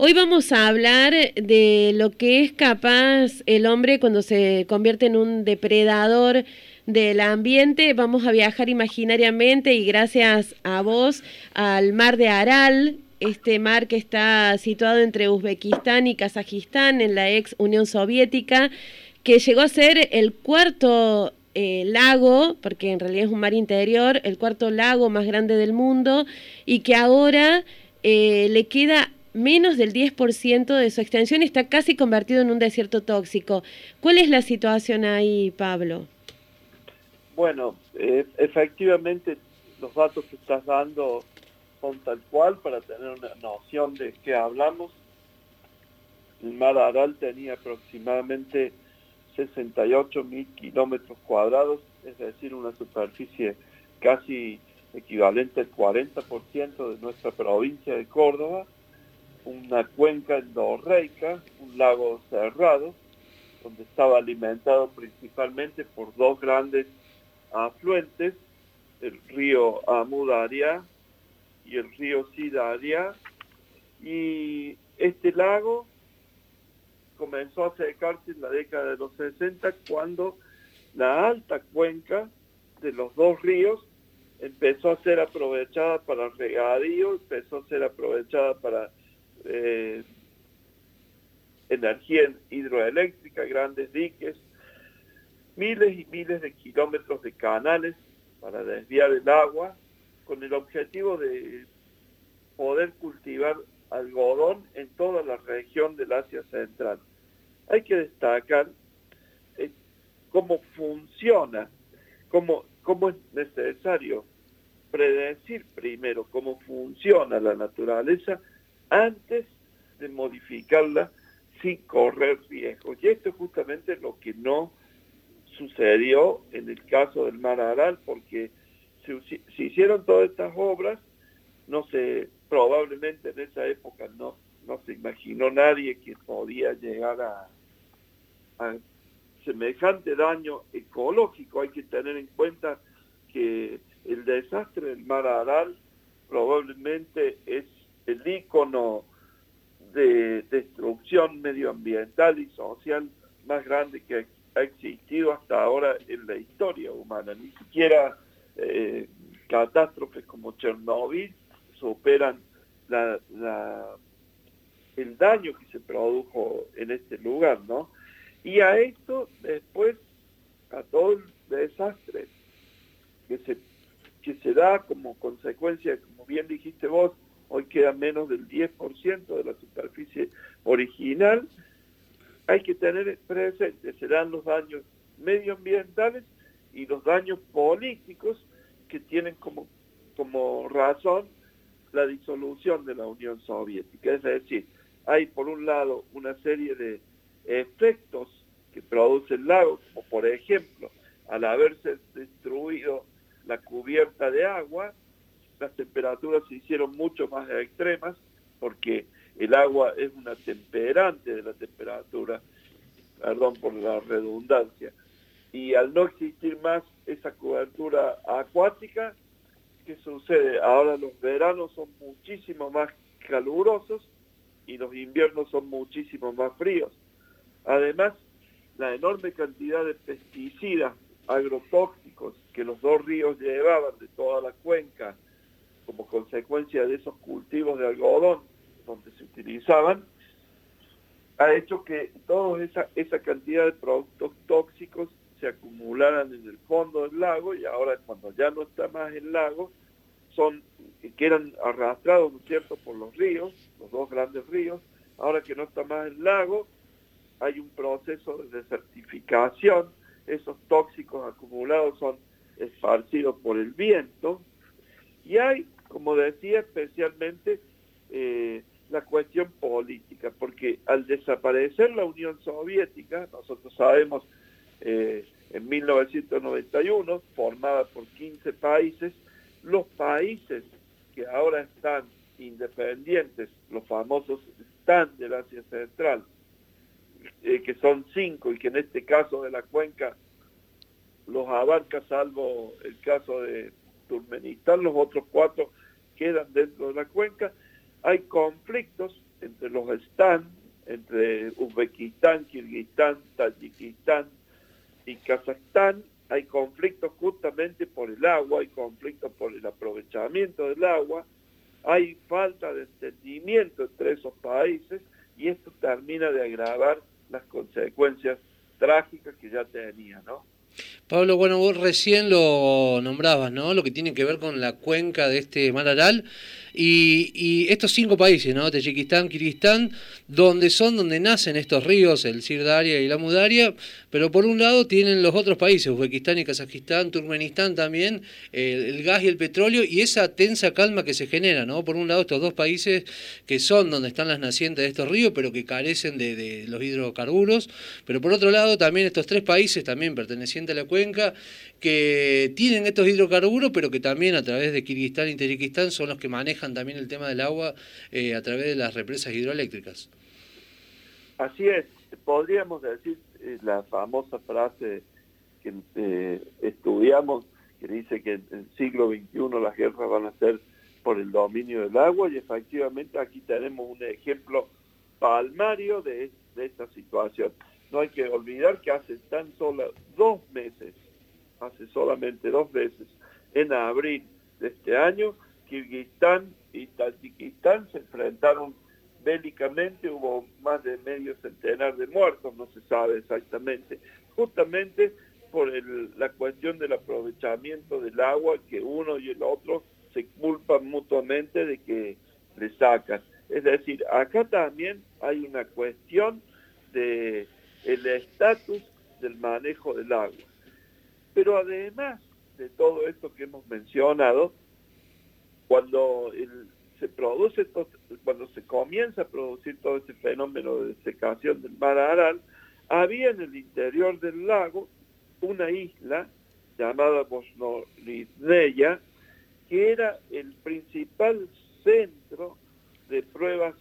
Hoy vamos a hablar de lo que es capaz el hombre cuando se convierte en un depredador del ambiente. Vamos a viajar imaginariamente y gracias a vos al mar de Aral, este mar que está situado entre Uzbekistán y Kazajistán en la ex Unión Soviética, que llegó a ser el cuarto eh, lago, porque en realidad es un mar interior, el cuarto lago más grande del mundo y que ahora eh, le queda menos del 10% de su extensión está casi convertido en un desierto tóxico. ¿Cuál es la situación ahí, Pablo? Bueno, eh, efectivamente los datos que estás dando son tal cual para tener una noción de qué hablamos. El mar Aral tenía aproximadamente 68 mil kilómetros cuadrados, es decir, una superficie casi equivalente al 40% de nuestra provincia de Córdoba, una cuenca endorreica, un lago cerrado, donde estaba alimentado principalmente por dos grandes afluentes, el río Amudaria y el río Sidaria, y este lago comenzó a secarse en la década de los 60 cuando la alta cuenca de los dos ríos empezó a ser aprovechada para regadío, empezó a ser aprovechada para eh, energía hidroeléctrica, grandes diques, miles y miles de kilómetros de canales para desviar el agua, con el objetivo de poder cultivar algodón en toda la región del Asia Central. Hay que destacar eh, cómo funciona, cómo, cómo es necesario predecir primero cómo funciona la naturaleza antes de modificarla sin correr riesgos. Y esto es justamente lo que no sucedió en el caso del Mar Aral, porque se, se hicieron todas estas obras, no sé, probablemente en esa época no, no se imaginó nadie que podía llegar a, a semejante daño ecológico. Hay que tener en cuenta que el desastre del mar Aral probablemente es el ícono de destrucción medioambiental y social más grande que ha existido hasta ahora en la historia humana. Ni siquiera eh, catástrofes como Chernobyl superan el daño que se produjo en este lugar, ¿no? Y a esto después, a todo el desastre que se, que se da como consecuencia, como bien dijiste vos, hoy queda menos del 10% de la superficie original, hay que tener presente, serán los daños medioambientales y los daños políticos que tienen como, como razón la disolución de la Unión Soviética. Es decir, hay por un lado una serie de efectos que produce el lago, como por ejemplo, al haberse destruido la cubierta de agua, las temperaturas se hicieron mucho más extremas porque el agua es una temperante de la temperatura, perdón por la redundancia, y al no existir más esa cobertura acuática, ¿qué sucede? Ahora los veranos son muchísimo más calurosos y los inviernos son muchísimo más fríos. Además, la enorme cantidad de pesticidas agrotóxicos que los dos ríos llevaban de toda la cuenca como consecuencia de esos cultivos de algodón donde se utilizaban, ha hecho que toda esa, cantidad de productos tóxicos se acumularan en el fondo del lago y ahora cuando ya no está más el lago, son que eran arrastrados, ¿no es cierto?, por los ríos, los dos grandes ríos, ahora que no está más el lago, hay un proceso de desertificación, esos tóxicos acumulados son esparcidos por el viento, y hay, como decía, especialmente eh, la cuestión política, porque al desaparecer la Unión Soviética, nosotros sabemos, eh, en 1991, formada por 15 países, los países que ahora están independientes, los famosos están del Asia Central, eh, que son cinco y que en este caso de la cuenca los abarca, salvo el caso de Turmenistán, los otros cuatro quedan dentro de la cuenca. Hay conflictos entre los Stan, entre Uzbekistán, Kirguistán, Tayikistán y Kazajstán, hay conflictos justamente por el agua, hay conflictos por el aprovechamiento del agua, hay falta de entendimiento entre esos países y esto termina de agravar las consecuencias trágicas que ya tenía, ¿no? Pablo, bueno, vos recién lo nombrabas, ¿no? Lo que tiene que ver con la cuenca de este mar Aral y, estos cinco países, ¿no? Tayikistán, Kirguistán, donde son donde nacen estos ríos, el Sirdaria y la Mudaria, pero por un lado tienen los otros países, Uzbekistán y Kazajistán, Turkmenistán también, el, gas y el petróleo y esa tensa calma que se genera, ¿no? Por un lado estos dos países que son donde están las nacientes de estos ríos, pero que carecen de, de los hidrocarburos, pero por otro lado también estos tres países, también pertenecientes a la cuenca, que tienen estos hidrocarburos, pero que también a través de Kirguistán y Tayikistán son los que manejan también el tema del agua eh, a través de las represas hidroeléctricas. Así es, podríamos decir eh, la famosa frase que eh, estudiamos, que dice que en el siglo XXI las guerras van a ser por el dominio del agua y efectivamente aquí tenemos un ejemplo palmario de, de esta situación. No hay que olvidar que hace tan solo dos meses hace solamente dos veces, en abril de este año, Kirguistán y Tayikistán se enfrentaron bélicamente, hubo más de medio centenar de muertos, no se sabe exactamente, justamente por la cuestión del aprovechamiento del agua que uno y el otro se culpan mutuamente de que le sacan. Es decir, acá también hay una cuestión de el estatus del manejo del agua. Pero además de todo esto que hemos mencionado, cuando se produce, cuando se comienza a producir todo este fenómeno de secación del mar Aral, había en el interior del lago una isla llamada Bosnorizneya, que era el principal centro de pruebas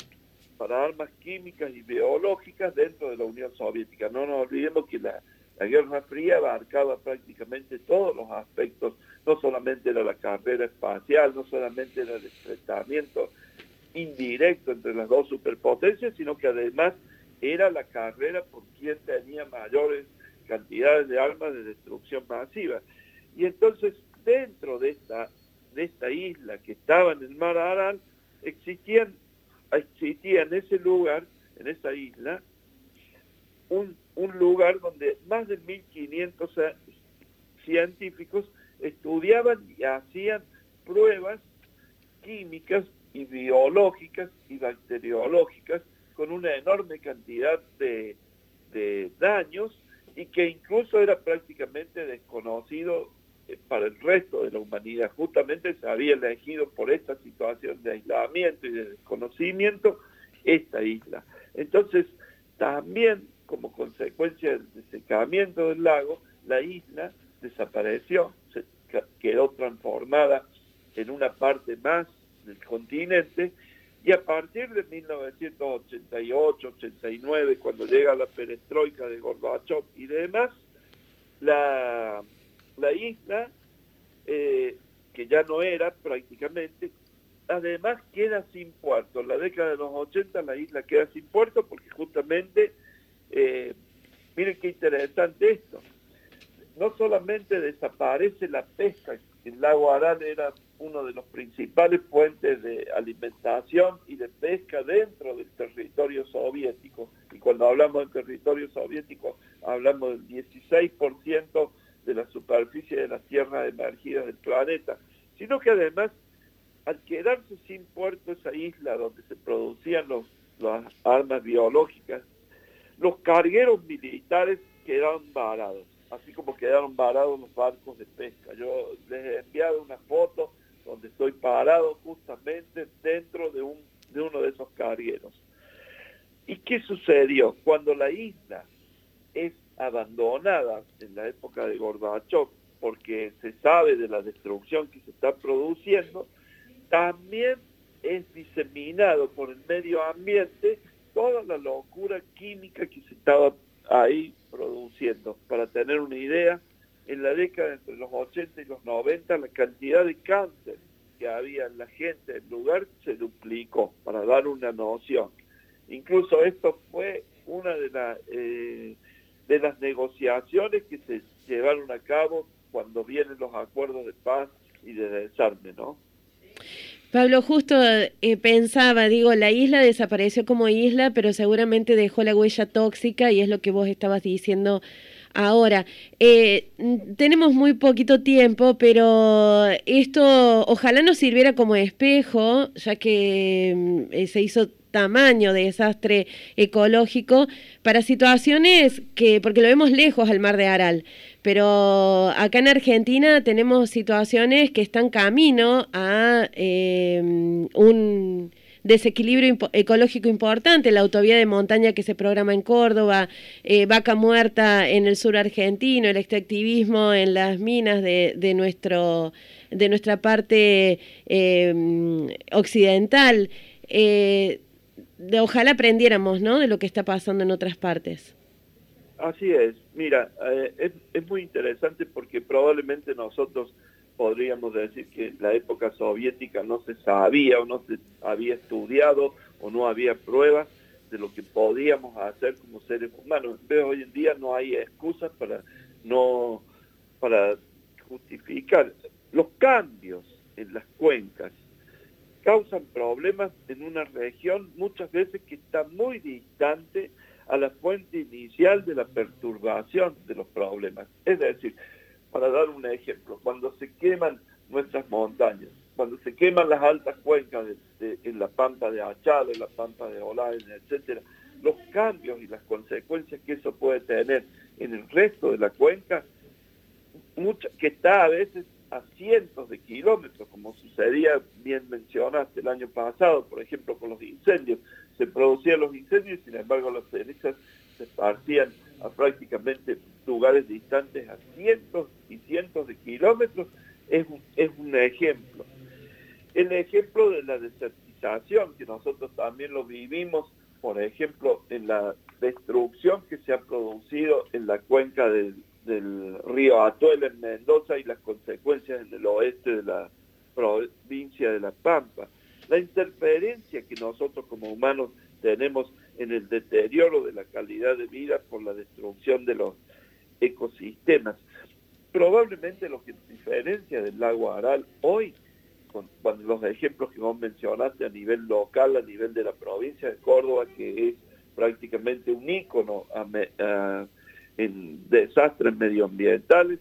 para armas químicas y biológicas dentro de la Unión Soviética. No nos olvidemos que la la Guerra Fría abarcaba prácticamente todos los aspectos, no solamente era la carrera espacial, no solamente era el enfrentamiento indirecto entre las dos superpotencias, sino que además era la carrera por quien tenía mayores cantidades de armas de destrucción masiva. Y entonces, dentro de esta, de esta isla que estaba en el mar Aral, existían, existía en ese lugar, en esa isla, un, un lugar donde más de 1.500 científicos estudiaban y hacían pruebas químicas y biológicas y bacteriológicas con una enorme cantidad de, de daños y que incluso era prácticamente desconocido eh, para el resto de la humanidad. Justamente se había elegido por esta situación de aislamiento y de desconocimiento esta isla. Entonces, también consecuencia del secamiento del lago, la isla desapareció, quedó transformada en una parte más del continente y a partir de 1988-89, cuando llega la perestroika de Gorbachev y demás, la, la isla, eh, que ya no era prácticamente, además queda sin puerto. En la década de los 80 la isla queda sin puerto porque justamente eh, esto. No solamente desaparece la pesca, el lago Aral era uno de los principales fuentes de alimentación y de pesca dentro del territorio soviético. Y cuando hablamos del territorio soviético, hablamos del 16% de la superficie de las tierras emergidas del planeta, sino que además, al quedarse sin puerto esa isla donde se producían los, las armas biológicas los cargueros militares quedaron varados, así como quedaron varados los barcos de pesca. Yo les he enviado una foto donde estoy parado justamente dentro de, un, de uno de esos cargueros. ¿Y qué sucedió? Cuando la isla es abandonada en la época de Gorbachev, porque se sabe de la destrucción que se está produciendo, también es diseminado por el medio ambiente toda la locura química que se estaba ahí produciendo. Para tener una idea, en la década entre los 80 y los 90 la cantidad de cáncer que había en la gente del lugar se duplicó, para dar una noción. Incluso esto fue una de, eh, de las negociaciones que se llevaron a cabo cuando vienen los acuerdos de paz y de desarme, ¿no? Pablo, justo eh, pensaba, digo, la isla desapareció como isla, pero seguramente dejó la huella tóxica y es lo que vos estabas diciendo ahora. Eh, tenemos muy poquito tiempo, pero esto ojalá nos sirviera como espejo, ya que mm, eh, se hizo tamaño de desastre ecológico para situaciones que, porque lo vemos lejos al mar de Aral, pero acá en Argentina tenemos situaciones que están camino a eh, un desequilibrio ecológico importante, la autovía de montaña que se programa en Córdoba, eh, vaca muerta en el sur argentino, el extractivismo en las minas de, de nuestro de nuestra parte eh, occidental. Eh, ojalá aprendiéramos ¿no? de lo que está pasando en otras partes. Así es, mira, eh, es, muy interesante porque probablemente nosotros podríamos decir que la época soviética no se sabía o no se había estudiado o no había pruebas de lo que podíamos hacer como seres humanos. Pero hoy en día no hay excusas para no para justificar los cambios en las cuencas causan problemas en una región muchas veces que está muy distante a la fuente inicial de la perturbación de los problemas. Es decir, para dar un ejemplo, cuando se queman nuestras montañas, cuando se queman las altas cuencas en la pampa de Achado, en la pampa de Olain, etcétera, los cambios y las consecuencias que eso puede tener en el resto de la cuenca, que está a veces a cientos de kilómetros, como sucedía, bien mencionaste, el año pasado, por ejemplo, con los incendios. Se producían los incendios y sin embargo las cenizas se esparcían a prácticamente lugares distantes a cientos y cientos de kilómetros, es un, es un ejemplo. El ejemplo de la desertización, que nosotros también lo vivimos, por ejemplo, en la destrucción que se ha producido en la cuenca del, del río Atuel en Mendoza y las consecuencias en el oeste de la provincia de La Pampa. La interferencia que nosotros como humanos tenemos en el deterioro de la calidad de vida por la destrucción de los ecosistemas. Probablemente lo que diferencia del lago Aral hoy, con, los ejemplos que vos mencionaste a nivel local, a nivel de la provincia de Córdoba, que es prácticamente un ícono en desastres medioambientales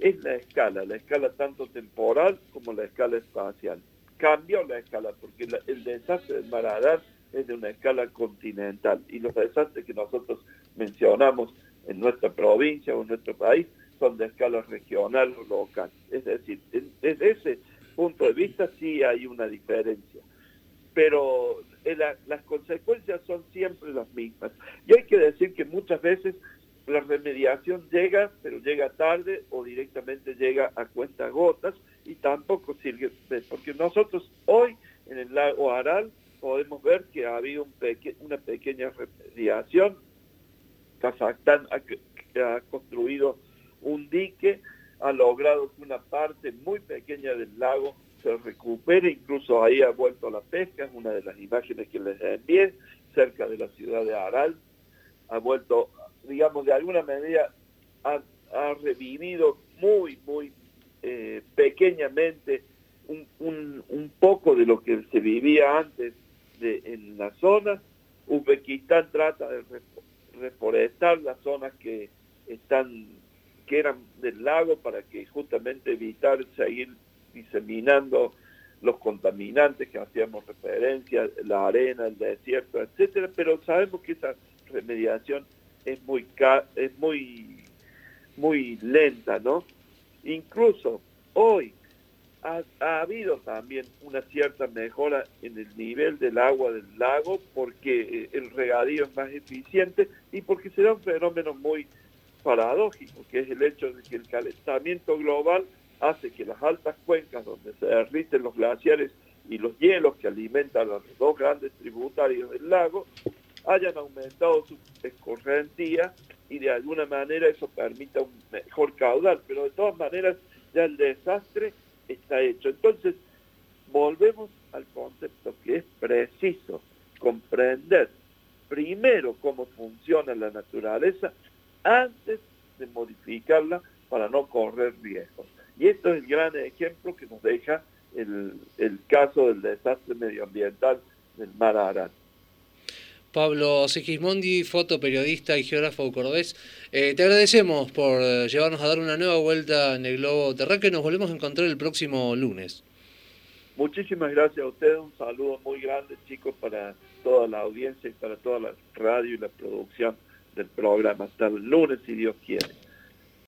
es la escala, la escala tanto temporal como la escala espacial. Cambió la escala porque el desastre del Maradán es de una escala continental y los desastres que nosotros mencionamos en nuestra provincia o en nuestro país son de escala regional o local. Es decir, desde ese punto de vista sí hay una diferencia, pero eh, las consecuencias son siempre las mismas. Y hay que decir que muchas veces la remediación llega, pero llega tarde o directamente llega a cuenta gotas y tampoco sirve, porque nosotros hoy en el lago Aral podemos ver que ha habido un una pequeña remediación. Kazajstán ha, construido un dique, ha logrado que una parte muy pequeña del lago se recupere, incluso ahí ha vuelto la pesca, es una de las imágenes que les envié, cerca de la ciudad de Aral, ha vuelto digamos, de alguna manera ha, revivido muy, muy eh, pequeñamente un, un, poco de lo que se vivía antes en la zona. Uzbekistán trata de reforestar las zonas que están que eran del lago para que justamente evitar seguir diseminando los contaminantes que hacíamos referencia, la arena, el desierto, etcétera, pero sabemos que esa remediación es muy es muy muy lenta, ¿no? Incluso hoy ha, habido también una cierta mejora en el nivel del agua del lago porque eh, el regadío es más eficiente y porque se un fenómeno muy paradójico, que es el hecho de que el calentamiento global hace que las altas cuencas donde se derriten los glaciares y los hielos que alimentan a los dos grandes tributarios del lago hayan aumentado su escorrentía y de alguna manera eso permita un mejor caudal, pero de todas maneras ya el desastre está hecho. Entonces, volvemos al concepto que es preciso comprender primero cómo funciona la naturaleza antes de modificarla para no correr riesgos. Y esto es el gran ejemplo que nos deja el, el caso del desastre medioambiental del mar Aral. Pablo Segismondi, fotoperiodista y geógrafo cordobés. Eh, te agradecemos por llevarnos a dar una nueva vuelta en el globo terráqueo. Nos volvemos a encontrar el próximo lunes. Muchísimas gracias a ustedes. Un saludo muy grande, chicos, para toda la audiencia y para toda la radio y la producción del programa. Hasta el lunes, si Dios quiere.